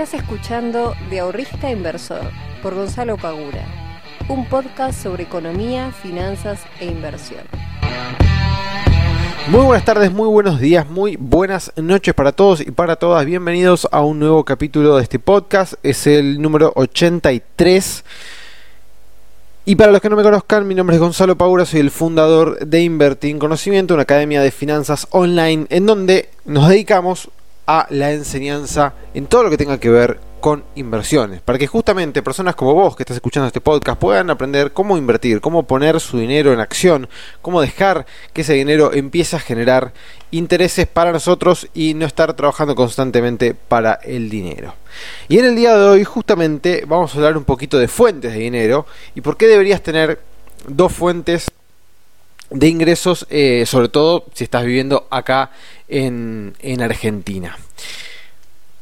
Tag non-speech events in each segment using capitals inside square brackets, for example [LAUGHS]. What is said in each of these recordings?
Estás escuchando De Ahorrista Inversor por Gonzalo Pagura, un podcast sobre economía, finanzas e inversión. Muy buenas tardes, muy buenos días, muy buenas noches para todos y para todas. Bienvenidos a un nuevo capítulo de este podcast. Es el número 83. Y para los que no me conozcan, mi nombre es Gonzalo Paura, soy el fundador de Invertir en Conocimiento, una academia de finanzas online en donde nos dedicamos a la enseñanza en todo lo que tenga que ver con inversiones, para que justamente personas como vos que estás escuchando este podcast puedan aprender cómo invertir, cómo poner su dinero en acción, cómo dejar que ese dinero empiece a generar intereses para nosotros y no estar trabajando constantemente para el dinero. Y en el día de hoy justamente vamos a hablar un poquito de fuentes de dinero y por qué deberías tener dos fuentes de ingresos, eh, sobre todo si estás viviendo acá en, en Argentina.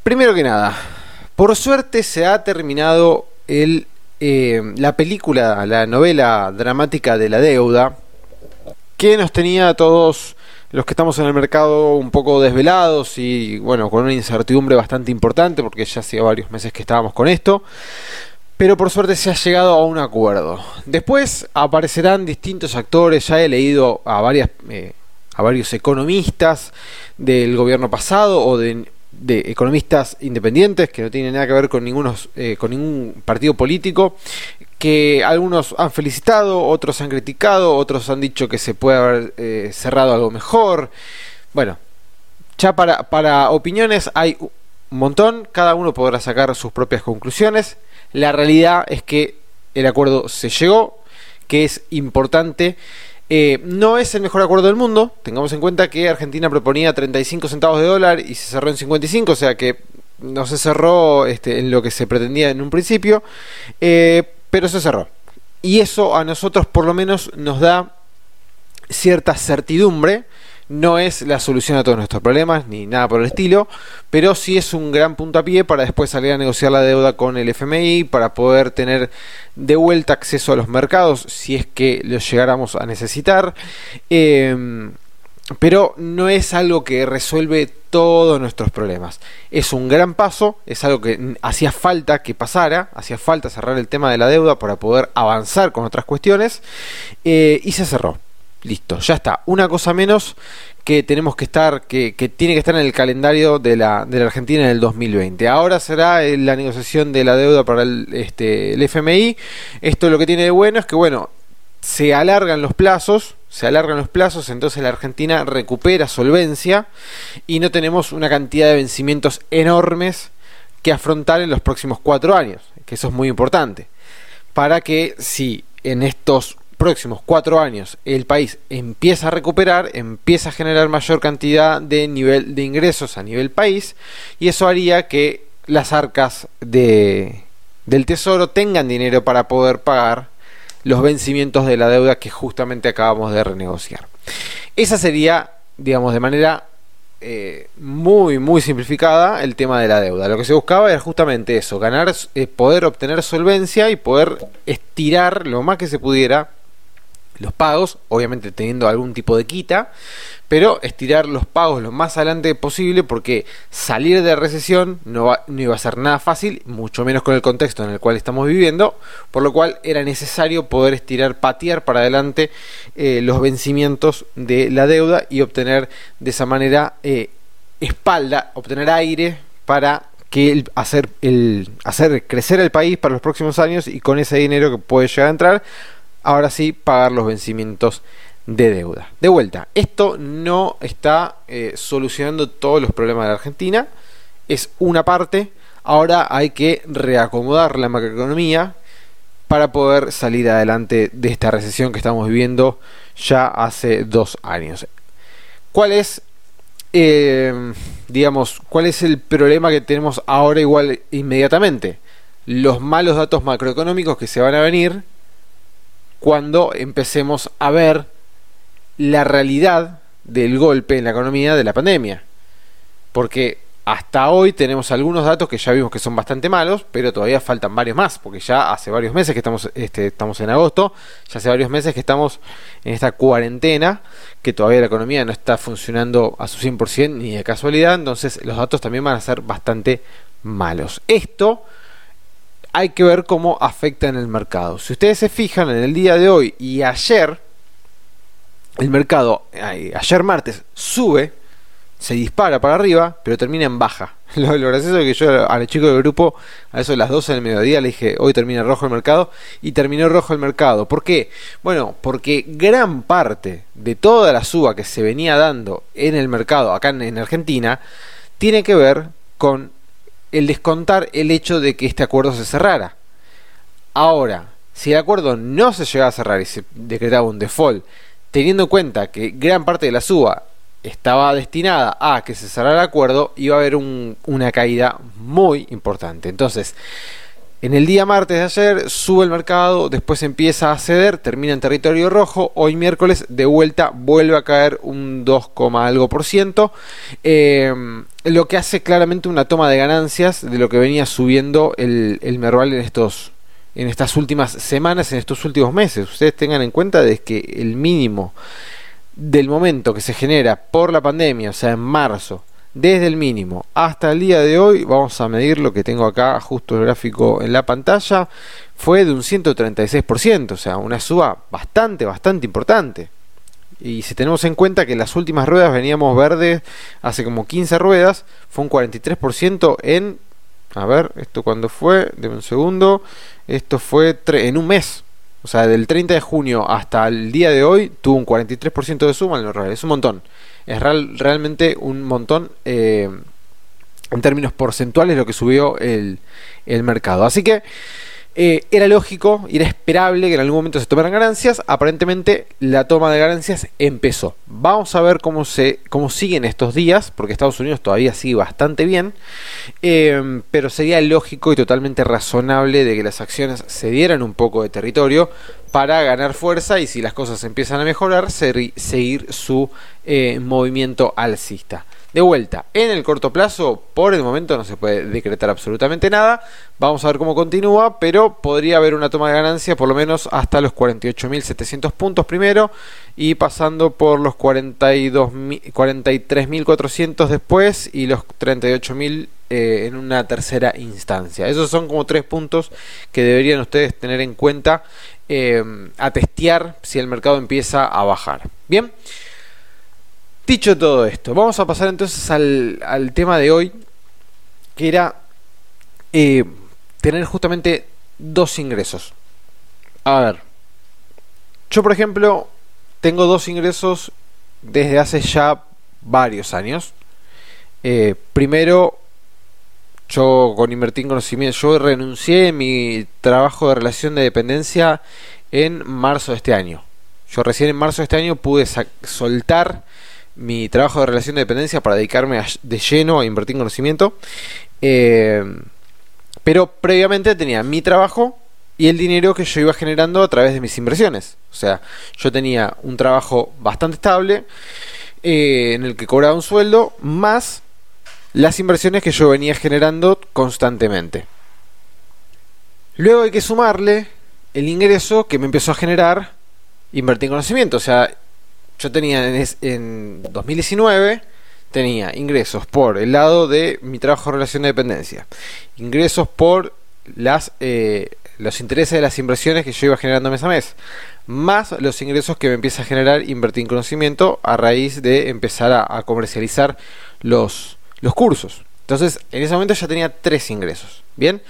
Primero que nada, por suerte se ha terminado el, eh, la película, la novela dramática de la deuda, que nos tenía a todos los que estamos en el mercado un poco desvelados y bueno, con una incertidumbre bastante importante porque ya hacía varios meses que estábamos con esto. Pero por suerte se ha llegado a un acuerdo. Después aparecerán distintos actores, ya he leído a varias eh, a varios economistas del gobierno pasado o de economistas independientes que no tienen nada que ver con, ningunos, eh, con ningún partido político, que algunos han felicitado, otros han criticado, otros han dicho que se puede haber eh, cerrado algo mejor. Bueno, ya para, para opiniones hay un montón, cada uno podrá sacar sus propias conclusiones. La realidad es que el acuerdo se llegó, que es importante eh, no es el mejor acuerdo del mundo. Tengamos en cuenta que Argentina proponía 35 centavos de dólar y se cerró en 55, o sea que no se cerró este, en lo que se pretendía en un principio, eh, pero se cerró. Y eso a nosotros por lo menos nos da cierta certidumbre no es la solución a todos nuestros problemas ni nada por el estilo, pero sí es un gran puntapié para después salir a negociar la deuda con el FMI, para poder tener de vuelta acceso a los mercados si es que los llegáramos a necesitar. Em, pero no es algo que resuelve todos nuestros problemas. Es un gran paso, es algo que hacía falta que pasara, hacía falta cerrar el tema de la deuda para poder avanzar con otras cuestiones eh, y se cerró. Listo, ya está. Una cosa menos que tenemos que estar, que, tiene que estar en el calendario de la, de la Argentina en el 2020. Ahora será la negociación de la deuda para el, este, el FMI. Esto lo que tiene de bueno es que, bueno, se alargan los plazos, se alargan los plazos, entonces la Argentina recupera solvencia y no tenemos una cantidad de vencimientos enormes que afrontar en los próximos cuatro años, que eso es muy importante, para que si en estos próximos cuatro años el país empieza a recuperar, empieza a generar mayor cantidad de nivel de ingresos a nivel país y eso haría que las arcas de, del tesoro tengan dinero para poder pagar los vencimientos de la deuda que justamente acabamos de renegociar. Esa sería, digamos, de manera eh, muy, muy simplificada el tema de la deuda. Lo que se buscaba era justamente eso, ganar, eh, poder obtener solvencia y poder estirar lo más que se pudiera los pagos, obviamente teniendo algún tipo de quita, pero estirar los pagos lo más adelante posible porque salir de recesión no, no, iba a ser nada fácil, mucho menos con el contexto en el cual estamos viviendo, por lo cual era necesario poder estirar, patear para adelante eh, los vencimientos de la deuda y obtener de esa manera eh, espalda, obtener aire para que hacer, el, hacer crecer el país para los próximos años y con ese dinero que puede llegar a entrar ahora sí pagar los vencimientos de deuda. De vuelta, esto no está eh, solucionando todos los problemas de la Argentina, es una parte, ahora hay que reacomodar la macroeconomía para poder salir adelante de esta recesión que estamos viviendo ya hace dos años. ¿Cuál es, eh, digamos, cuál es el problema que tenemos ahora igual inmediatamente? Los malos datos macroeconómicos que se van a venir cuando empecemos a ver la realidad del golpe en la economía de la pandemia. Porque hasta hoy tenemos algunos datos que ya vimos que son bastante malos, pero todavía faltan varios más, porque ya hace varios meses que estamos, este, estamos en agosto, ya hace varios meses que estamos en esta cuarentena, que todavía la economía no está funcionando a su 100% ni de casualidad, entonces los datos también van a ser bastante malos. Esto hay que ver cómo afecta en el mercado. Si ustedes se fijan en el día de hoy y ayer, el mercado, ayer martes, sube, se dispara para arriba, pero termina en baja. [LAUGHS] Lo, gracioso es que yo al chico del grupo, a eso de las 12 del mediodía, le dije, hoy termina rojo el mercado, y terminó rojo el mercado. ¿Por qué? Bueno, porque gran parte de toda la suba que se venía dando en el mercado acá en Argentina, tiene que ver con el descontar el hecho de que este acuerdo se cerrara. Ahora, si el acuerdo no se llegaba a cerrar y se decretaba un default, teniendo en cuenta que gran parte de la suba estaba destinada a que se cerrara el acuerdo, iba a haber una caída muy importante. Entonces, en el día martes de ayer sube el mercado, después empieza a ceder, termina en territorio rojo. Hoy miércoles de vuelta vuelve a caer un 2, algo por ciento. Eh, lo que hace claramente una toma de ganancias de lo que venía subiendo el, el Merval en estos en estas últimas semanas, en estos últimos meses. Ustedes tengan en cuenta de que el mínimo del momento que se genera por la pandemia, o sea, en marzo, desde el mínimo hasta el día de hoy, vamos a medir lo que tengo acá justo el gráfico en la pantalla, fue de un 136%, o sea, una suba bastante, bastante importante. Y si tenemos en cuenta que las últimas ruedas veníamos verdes hace como 15 ruedas, fue un 43% en... A ver, esto cuando fue, de un segundo, esto fue en un mes, o sea, del 30 de junio hasta el día de hoy tuvo un 43% de suma en los Es un montón es realmente un montón eh, en términos porcentuales lo que subió el, el mercado. Así que eh, era lógico era esperable que en algún momento se tomaran ganancias. Aparentemente la toma de ganancias empezó. Vamos a ver cómo, se, cómo siguen estos días, porque Estados Unidos todavía sigue bastante bien. Eh, pero sería lógico y totalmente razonable de que las acciones se dieran un poco de territorio para ganar fuerza y si las cosas empiezan a mejorar, seguir su eh, movimiento alcista. De vuelta, en el corto plazo, por el momento no se puede decretar absolutamente nada. Vamos a ver cómo continúa, pero podría haber una toma de ganancia por lo menos hasta los 48.700 puntos primero y pasando por los 43.400 después y los 38.000 eh, en una tercera instancia. Esos son como tres puntos que deberían ustedes tener en cuenta eh, a testear si el mercado empieza a bajar. Bien. Dicho todo esto, vamos a pasar entonces al, tema de hoy, que era eh, tener justamente dos ingresos. A ver, yo por ejemplo tengo dos ingresos desde hace ya varios años. Eh, primero, yo con invertir en conocimiento, yo renuncié a mi trabajo de relación de dependencia en marzo de este año. Yo recién en marzo de este año pude soltar mi trabajo de relación de dependencia para dedicarme de lleno a invertir en conocimiento. Eh, pero previamente tenía mi trabajo y el dinero que yo iba generando a través de mis inversiones. O sea, yo tenía un trabajo bastante estable eh, en el que cobraba un sueldo más las inversiones que yo venía generando constantemente. Luego hay que sumarle el ingreso que me empezó a generar invertir en conocimiento. O sea, yo tenía en, 2019 tenía ingresos por el lado de mi trabajo de relación de dependencia, ingresos por las eh, los intereses de las inversiones que yo iba generando mes a mes, más los ingresos que me empieza a generar invertir en conocimiento a raíz de empezar a, a comercializar los, los cursos. Entonces, en ese momento ya tenía tres ingresos. Bien,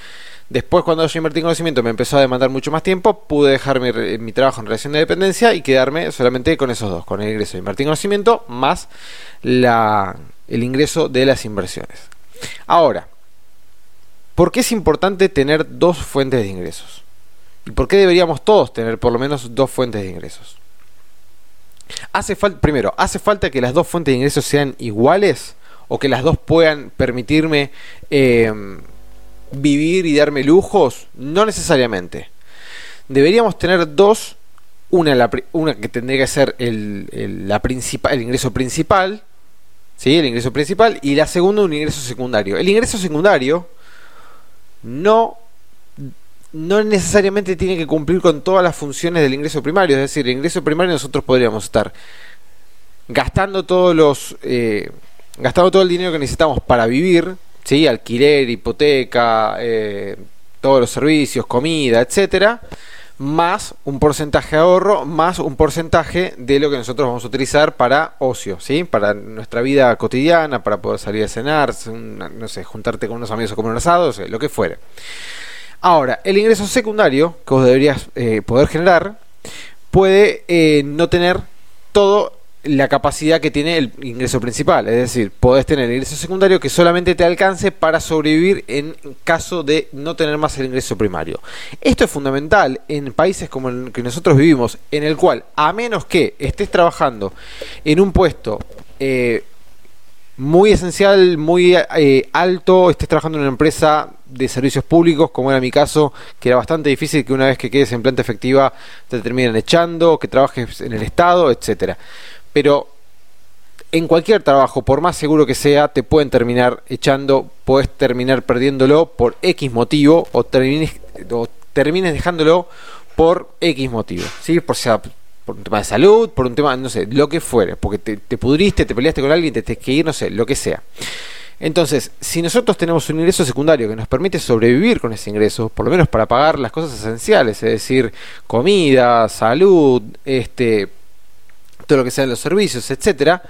Después, cuando yo invertí en conocimiento, me empezó a demandar mucho más tiempo, pude dejar mi, trabajo en relación de dependencia y quedarme solamente con esos dos, con el ingreso de invertir en conocimiento más el ingreso de las inversiones. Ahora, ¿por qué es importante tener dos fuentes de ingresos? ¿Y por qué deberíamos todos tener por lo menos dos fuentes de ingresos? Hace primero, ¿hace falta que las dos fuentes de ingresos sean iguales? ¿O que las dos puedan permitirme eh, vivir y darme lujos? No necesariamente. Deberíamos tener dos. Una, la, una que tendría que ser el, la principal, el ingreso principal, ¿sí? el ingreso principal, y la segunda un ingreso secundario. El ingreso secundario no, no necesariamente tiene que cumplir con todas las funciones del ingreso primario. Es decir, el ingreso primario nosotros podríamos estar gastando todos los... Eh, gastando todo el dinero que necesitamos para vivir, ¿sí? alquiler, hipoteca, eh, todos los servicios, comida, etcétera, más un porcentaje de ahorro, más un porcentaje de lo que nosotros vamos a utilizar para ocio, ¿sí? Para nuestra vida cotidiana, para poder salir a cenar, no sé, juntarte con unos amigos a comer un asado, lo que fuere. Ahora, el ingreso secundario que vos deberías eh, poder generar puede eh, no tener todo la capacidad que tiene el ingreso principal. Es decir, podés tener el ingreso secundario que solamente te alcance para sobrevivir en caso de no tener más el ingreso primario. Esto es fundamental en países como el que nosotros vivimos, en el cual, a menos que estés trabajando en un puesto eh, muy esencial, muy eh, alto, estés trabajando en una empresa de servicios públicos, como era mi caso, que era bastante difícil que una vez que quedes en planta efectiva te terminen echando, que trabajes en el Estado, etcétera pero en cualquier trabajo, por más seguro que sea, te pueden terminar echando, puedes terminar perdiéndolo por X motivo o termines, dejándolo por X motivo, ¿sí? Por sea por un tema de salud, por un tema, no sé, lo que fuere, porque te, pudriste, te peleaste con alguien, te tienes que ir, no sé, lo que sea. Entonces, si nosotros tenemos un ingreso secundario que nos permite sobrevivir con ese ingreso, por lo menos para pagar las cosas esenciales, es decir, comida, salud, este, todo lo que sean los servicios, etcétera,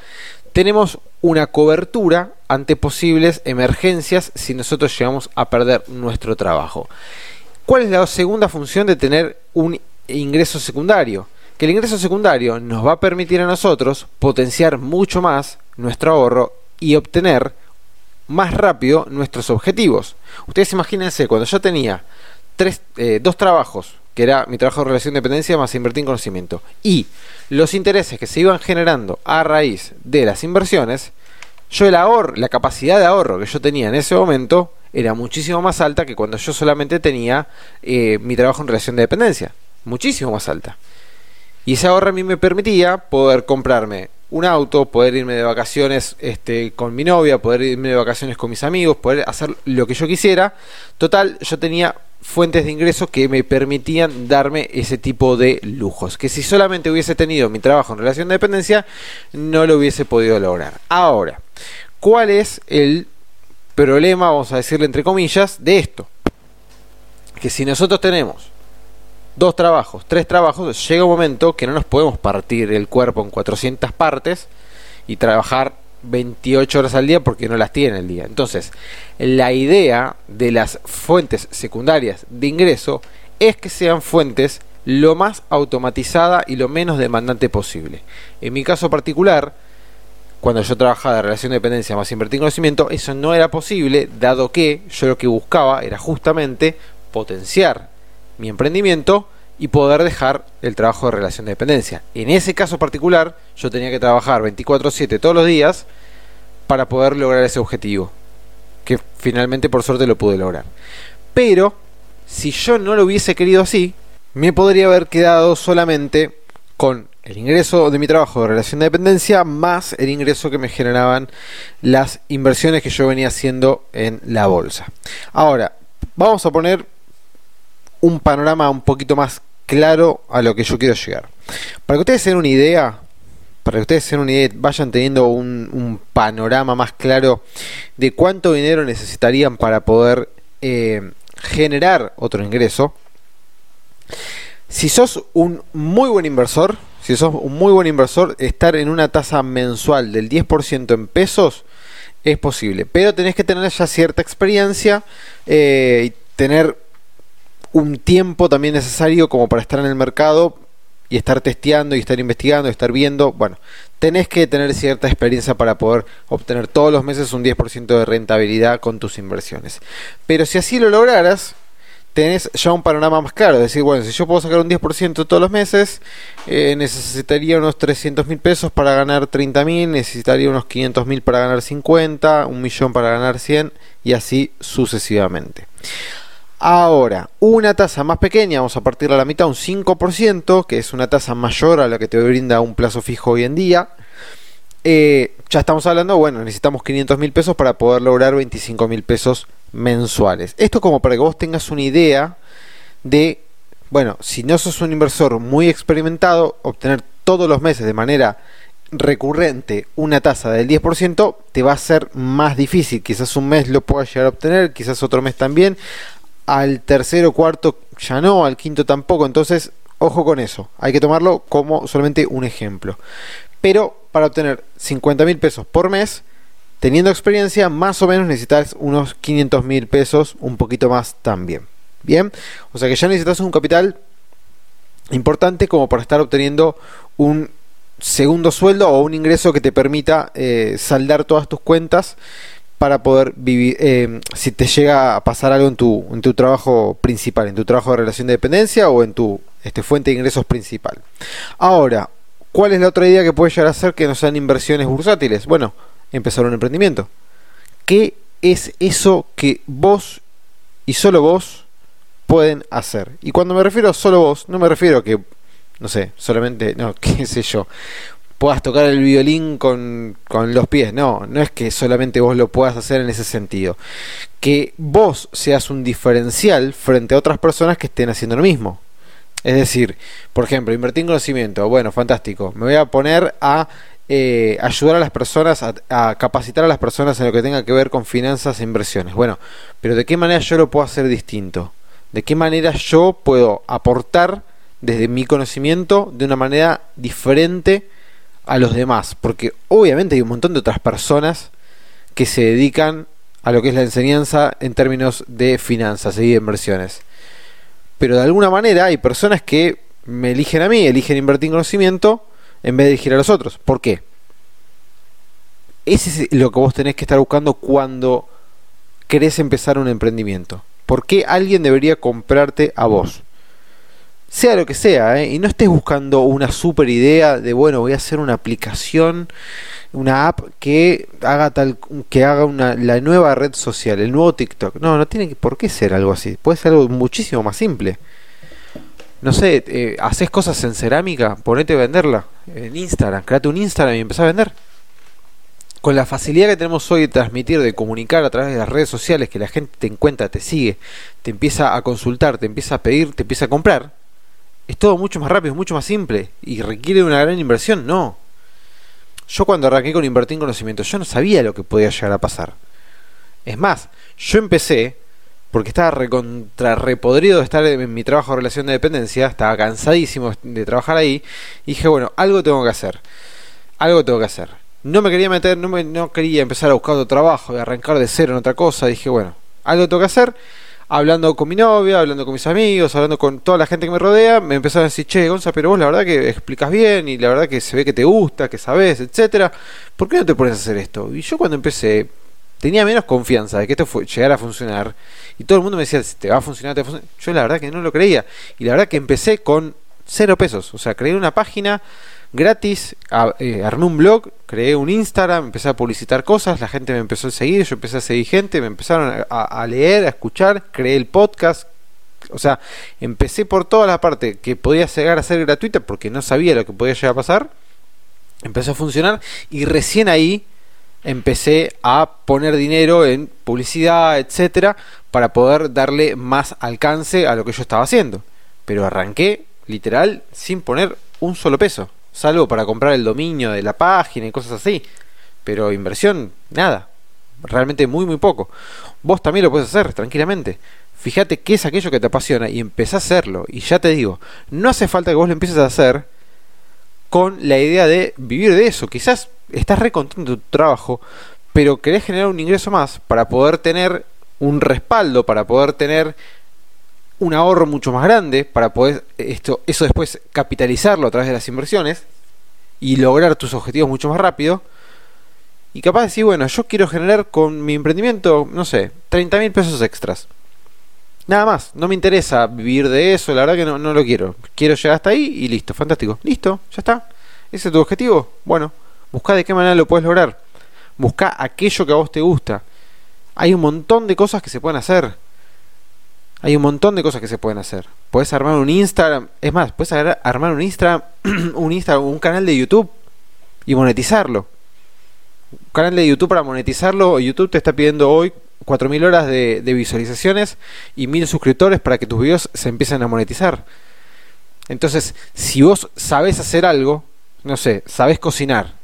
tenemos una cobertura ante posibles emergencias si nosotros llegamos a perder nuestro trabajo. ¿Cuál es la segunda función de tener un ingreso secundario? Que el ingreso secundario nos va a permitir a nosotros potenciar mucho más nuestro ahorro y obtener más rápido nuestros objetivos. Ustedes imagínense, cuando yo tenía tres, eh, dos trabajos que era mi trabajo de relación de dependencia más invertir en conocimiento. Y los intereses que se iban generando a raíz de las inversiones, yo el ahorro, la capacidad de ahorro que yo tenía en ese momento era muchísimo más alta que cuando yo solamente tenía eh, mi trabajo en relación de dependencia. Muchísimo más alta. Y ese ahorro a mí me permitía poder comprarme un auto, poder irme de vacaciones este, con mi novia, poder irme de vacaciones con mis amigos, poder hacer lo que yo quisiera. Total, yo tenía fuentes de ingresos que me permitían darme ese tipo de lujos. Que si solamente hubiese tenido mi trabajo en relación de dependencia, no lo hubiese podido lograr. Ahora, ¿cuál es el problema, vamos a decirle entre comillas, de esto? Que si nosotros tenemos dos trabajos, tres trabajos, llega un momento que no nos podemos partir el cuerpo en 400 partes y trabajar 28 horas al día porque no las tiene el día. Entonces, la idea de las fuentes secundarias de ingreso es que sean fuentes lo más automatizada y lo menos demandante posible. En mi caso particular, cuando yo trabajaba de relación de dependencia más invertir en conocimiento, eso no era posible, dado que yo lo que buscaba era justamente potenciar mi emprendimiento y poder dejar el trabajo de relación de dependencia. En ese caso particular, yo tenía que trabajar 24/7 todos los días para poder lograr ese objetivo, que finalmente por suerte lo pude lograr. Pero, si yo no lo hubiese querido así, me podría haber quedado solamente con el ingreso de mi trabajo de relación de dependencia más el ingreso que me generaban las inversiones que yo venía haciendo en la bolsa. Ahora, vamos a poner un panorama un poquito más claro a lo que yo quiero llegar. Para que ustedes tengan una idea, para que ustedes tengan una idea, vayan teniendo un, panorama más claro de cuánto dinero necesitarían para poder eh, generar otro ingreso. Si sos un muy buen inversor, si sos un muy buen inversor, estar en una tasa mensual del 10% en pesos es posible, pero tenés que tener ya cierta experiencia eh, y tener un tiempo también necesario como para estar en el mercado y estar testeando y estar investigando y estar viendo. Bueno, tenés que tener cierta experiencia para poder obtener todos los meses un 10% de rentabilidad con tus inversiones. Pero si así lo lograras, tenés ya un panorama más claro. Es decir, bueno, si yo puedo sacar un 10% todos los meses, eh, necesitaría unos 300 mil pesos para ganar 30 mil, necesitaría unos 500 mil para ganar 50, un millón para ganar 100 y así sucesivamente. Ahora, una tasa más pequeña, vamos a partir a la mitad, un 5%, que es una tasa mayor a la que te brinda un plazo fijo hoy en día. Eh, ya estamos hablando, bueno, necesitamos 500 mil pesos para poder lograr 25 mil pesos mensuales. Esto como para que vos tengas una idea de, bueno, si no sos un inversor muy experimentado, obtener todos los meses de manera recurrente una tasa del 10%, te va a ser más difícil. Quizás un mes lo puedas llegar a obtener, quizás otro mes también. Al tercero, cuarto ya no, al quinto tampoco. Entonces, ojo con eso. Hay que tomarlo como solamente un ejemplo. Pero para obtener 50 mil pesos por mes, teniendo experiencia, más o menos necesitas unos 500 mil pesos, un poquito más también. Bien, o sea que ya necesitas un capital importante como para estar obteniendo un segundo sueldo o un ingreso que te permita eh, saldar todas tus cuentas para poder vivir, eh, si te llega a pasar algo en tu, en tu trabajo principal, en tu trabajo de relación de dependencia o en tu este, fuente de ingresos principal. Ahora, ¿cuál es la otra idea que puede llegar a ser que no sean inversiones bursátiles? Bueno, empezar un emprendimiento. ¿Qué es eso que vos y solo vos pueden hacer? Y cuando me refiero a solo vos, no me refiero a que no sé, solamente, no, [LAUGHS] qué sé yo, puedas tocar el violín con, con, los pies. No, no es que solamente vos lo puedas hacer en ese sentido. Que vos seas un diferencial frente a otras personas que estén haciendo lo mismo. Es decir, por ejemplo, invertir en conocimiento. Bueno, fantástico. Me voy a poner a eh, ayudar a las personas, a, a, capacitar a las personas en lo que tenga que ver con finanzas e inversiones. Bueno, pero ¿de qué manera yo lo puedo hacer distinto? ¿De qué manera yo puedo aportar desde mi conocimiento de una manera diferente a los demás, porque obviamente hay un montón de otras personas que se dedican a lo que es la enseñanza en términos de finanzas y de inversiones. Pero de alguna manera hay personas que me eligen a mí, eligen invertir en conocimiento en vez de elegir a los otros. ¿Por qué? Ese es lo que vos tenés que estar buscando cuando querés empezar un emprendimiento. ¿Por qué alguien debería comprarte a vos? Sea lo que sea, ¿eh? y no estés buscando una super idea de, bueno, voy a hacer una aplicación, una app que haga tal, que haga una, la nueva red social, el nuevo TikTok. No, no tiene por qué ser algo así. Puede ser algo muchísimo más simple. No sé, eh, haces cosas en cerámica, ponete a venderla en Instagram, créate un Instagram y empezá a vender. Con la facilidad que tenemos hoy de transmitir, de comunicar a través de las redes sociales, que la gente te encuentra, te sigue, te empieza a consultar, te empieza a pedir, te empieza a comprar, es todo mucho más rápido, mucho más simple y requiere una gran inversión. No. Yo cuando arranqué con invertir en conocimiento, yo no sabía lo que podía llegar a pasar. Es más, yo empecé porque estaba recontra repodrido de estar en mi trabajo de relación de dependencia, estaba cansadísimo de trabajar ahí, y dije, bueno, algo tengo que hacer. Algo tengo que hacer. No me quería meter, no, me, no quería empezar a buscar otro trabajo y arrancar de cero en otra cosa. Dije, bueno, algo tengo que hacer hablando con mi novia, hablando con mis amigos, hablando con toda la gente que me rodea, me empezaron a decir, che, Gonza, pero vos la verdad que explicas bien y la verdad que se ve que te gusta, que sabes, etcétera. ¿Por qué no te pones a hacer esto? Y yo cuando empecé tenía menos confianza de que esto llegara a funcionar y todo el mundo me decía, te va a funcionar, te va a funcionar. Yo la verdad que no lo creía y la verdad que empecé con cero pesos, o sea, creé una página gratis, eh, armé un blog, creé un Instagram, empecé a publicitar cosas, la gente me empezó a seguir, yo empecé a seguir gente, me empezaron a, leer, a escuchar, creé el podcast, o sea, empecé por toda la parte que podía llegar a ser gratuita porque no sabía lo que podía llegar a pasar, empezó a funcionar y recién ahí empecé a poner dinero en publicidad, etcétera, para poder darle más alcance a lo que yo estaba haciendo. Pero arranqué literal sin poner un solo peso salvo para comprar el dominio de la página y cosas así. Pero inversión, nada. Realmente muy, muy poco. Vos también lo puedes hacer tranquilamente. Fíjate qué es aquello que te apasiona y empezá a hacerlo. Y ya te digo, no hace falta que vos lo empieces a hacer con la idea de vivir de eso. Quizás estás re contento de tu trabajo, pero querés generar un ingreso más para poder tener un respaldo, para poder tener un ahorro mucho más grande para poder esto, eso después capitalizarlo a través de las inversiones y lograr tus objetivos mucho más rápido. Y capaz de decir, bueno, yo quiero generar con mi emprendimiento, no sé, 30 mil pesos extras. Nada más, no me interesa vivir de eso, la verdad que no, no lo quiero. Quiero llegar hasta ahí y listo, fantástico. Listo, ya está. ¿Ese es tu objetivo? Bueno, busca de qué manera lo puedes lograr. Busca aquello que a vos te gusta. Hay un montón de cosas que se pueden hacer hay un montón de cosas que se pueden hacer. Puedes armar un Instagram, es más, puedes armar un Instagram, [CLEARS THROAT] un Instagram, un canal de YouTube y monetizarlo. Un canal de YouTube para monetizarlo, YouTube te está pidiendo hoy 4.000 horas de, visualizaciones y 1.000 suscriptores para que tus videos se empiecen a monetizar. Entonces, si vos sabes hacer algo, no sé, sabes cocinar,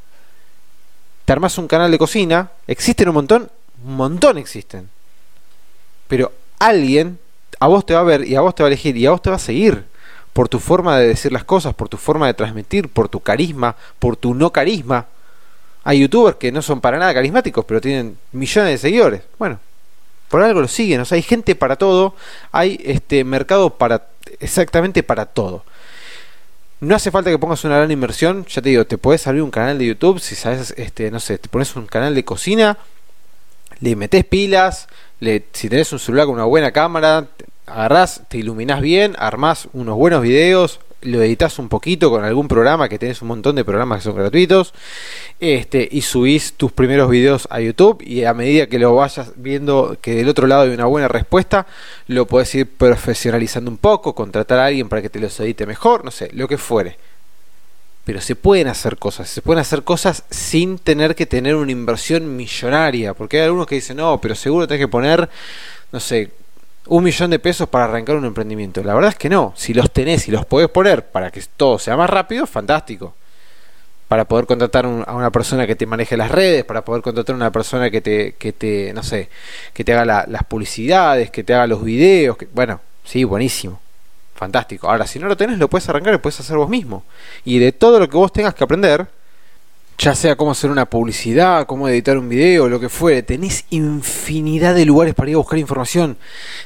te armas un canal de cocina, existen un montón, un montón existen. Pero alguien a vos te va a ver y a vos te va a elegir y a vos te va a seguir por tu forma de decir las cosas, por tu forma de transmitir, por tu carisma, por tu no carisma. Hay youtubers que no son para nada carismáticos, pero tienen millones de seguidores. Bueno, por algo lo siguen. O sea, hay gente para todo, hay este mercado para exactamente para todo. No hace falta que pongas una gran inversión, ya te digo, te puedes abrir un canal de YouTube, si sabes, este, no sé, te pones un canal de cocina, le metes pilas, si tenés un celular con una buena cámara, agarrás, te iluminás bien, armás unos buenos videos, lo editas un poquito con algún programa, que tenés un montón de programas que son gratuitos, este, y subís tus primeros videos a YouTube y a medida que lo vayas viendo que del otro lado hay una buena respuesta, lo podés ir profesionalizando un poco, contratar a alguien para que te los edite mejor, no sé, lo que fuere. Pero se pueden hacer cosas, se pueden hacer cosas sin tener que tener una inversión millonaria, porque hay algunos que dicen, no, pero seguro tenés que poner, no sé, un millón de pesos para arrancar un emprendimiento. La verdad es que no. Si los tenés y los podés poner para que todo sea más rápido, fantástico. Para poder contratar a una persona que te maneje las redes, para poder contratar a una persona que te, que te no sé, que te haga las publicidades, que te haga los videos. Que, bueno, sí, buenísimo. Fantástico. Ahora, si no lo tenés, lo puedes arrancar y puedes hacer vos mismo. Y de todo lo que vos tengas que aprender, ya sea cómo hacer una publicidad, cómo editar un video, lo que fuere, tenés infinidad de lugares para ir a buscar información.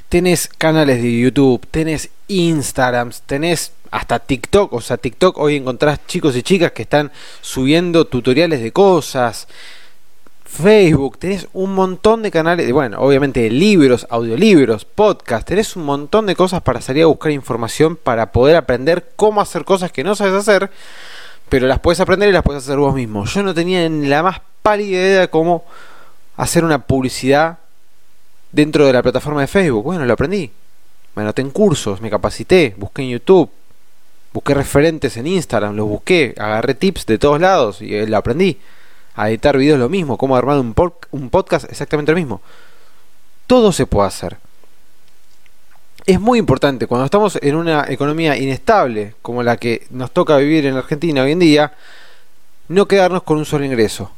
Tenés canales de YouTube, tenés Instagram, tenés hasta TikTok, o sea, TikTok hoy encontrás chicos y chicas que están subiendo tutoriales de cosas. Facebook, tenés un montón de canales, bueno, obviamente libros, audiolibros, podcast, tenés un montón de cosas para salir a buscar información para poder aprender cómo hacer cosas que no sabes hacer pero las puedes aprender y las puedes hacer vos mismo. Yo no tenía ni la más pálida idea de cómo hacer una publicidad dentro de la plataforma de Facebook. Bueno, lo aprendí. Me anoté en cursos, me capacité, busqué en YouTube, busqué referentes en Instagram, los busqué, agarré tips de todos lados y eh, lo aprendí. A editar videos lo mismo, cómo armar un, un podcast exactamente lo mismo. Todo se puede hacer es muy importante cuando estamos en una economía inestable como la que nos toca vivir en Argentina hoy en día, no quedarnos con un solo ingreso.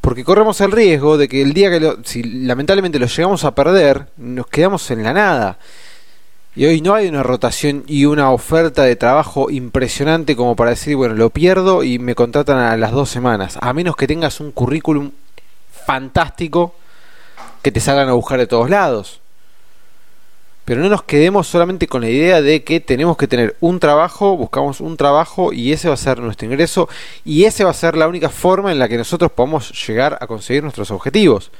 Porque corremos el riesgo de que el día que lo, si lamentablemente lo llegamos a perder, nos quedamos en la nada. Y hoy no hay una rotación y una oferta de trabajo impresionante como para decir, bueno, lo pierdo y me contratan a las dos semanas. A menos que tengas un currículum fantástico que te salgan a buscar de todos lados. Pero no nos quedemos solamente con la idea de que tenemos que tener un trabajo, buscamos un trabajo y ese va a ser nuestro ingreso y ese va a ser la única forma en la que nosotros podamos llegar a conseguir nuestros objetivos.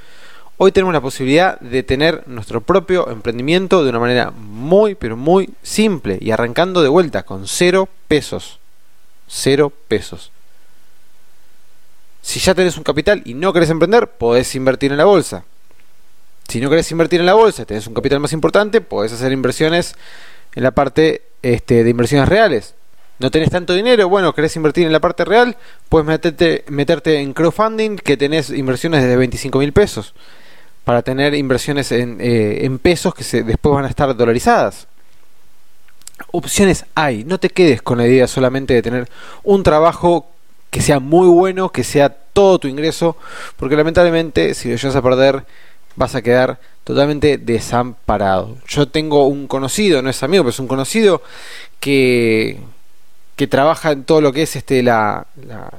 Hoy tenemos la posibilidad de tener nuestro propio emprendimiento de una manera muy, pero muy simple y arrancando de vuelta con cero pesos. Cero pesos. Si ya tenés un capital y no querés emprender, podés invertir en la bolsa. Si no querés invertir en la bolsa, tenés un capital más importante, podés hacer inversiones en la parte este, de inversiones reales. No tenés tanto dinero, bueno, querés invertir en la parte real, puedes meterte, meterte en crowdfunding que tenés inversiones de 25 mil pesos para tener inversiones en, eh, en pesos que se, después van a estar dolarizadas. Opciones hay, no te quedes con la idea solamente de tener un trabajo que sea muy bueno, que sea todo tu ingreso, porque lamentablemente si lo llegas a perder vas a quedar totalmente desamparado. Yo tengo un conocido, no es amigo, pero es un conocido que, que trabaja en todo lo que es este la,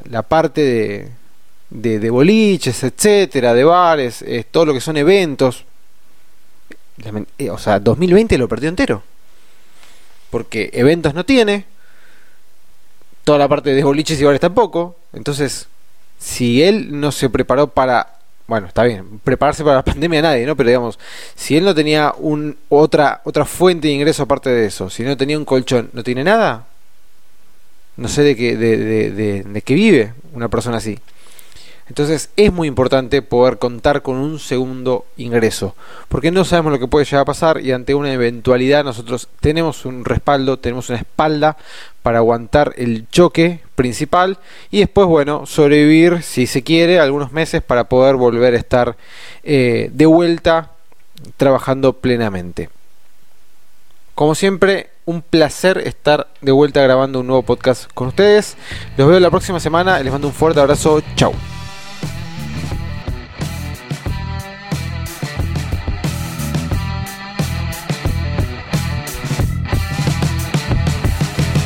la, parte de, de, de, boliches, etcétera, de bares, es, todo lo que son eventos. Eh, o sea, 2020 lo perdió entero. Porque eventos no tiene, toda la parte de boliches y bares tampoco. Entonces, si él no se preparó para bueno, está bien, prepararse para la [LAUGHS] pandemia nadie, ¿no? Pero digamos, si él no tenía un, otra, otra fuente de ingreso aparte de eso, si no tenía un colchón, ¿no tiene nada? No sé de qué, de, de, de qué vive una persona así. Entonces es muy importante poder contar con un segundo ingreso, porque no sabemos lo que puede llegar a pasar y ante una eventualidad nosotros tenemos un respaldo, tenemos una espalda para aguantar el choque principal y después, bueno, sobrevivir si se quiere algunos meses para poder volver a estar eh, de vuelta trabajando plenamente. Como siempre, un placer estar de vuelta grabando un nuevo podcast con ustedes. Los veo la próxima semana. Les mando un fuerte abrazo. Chao.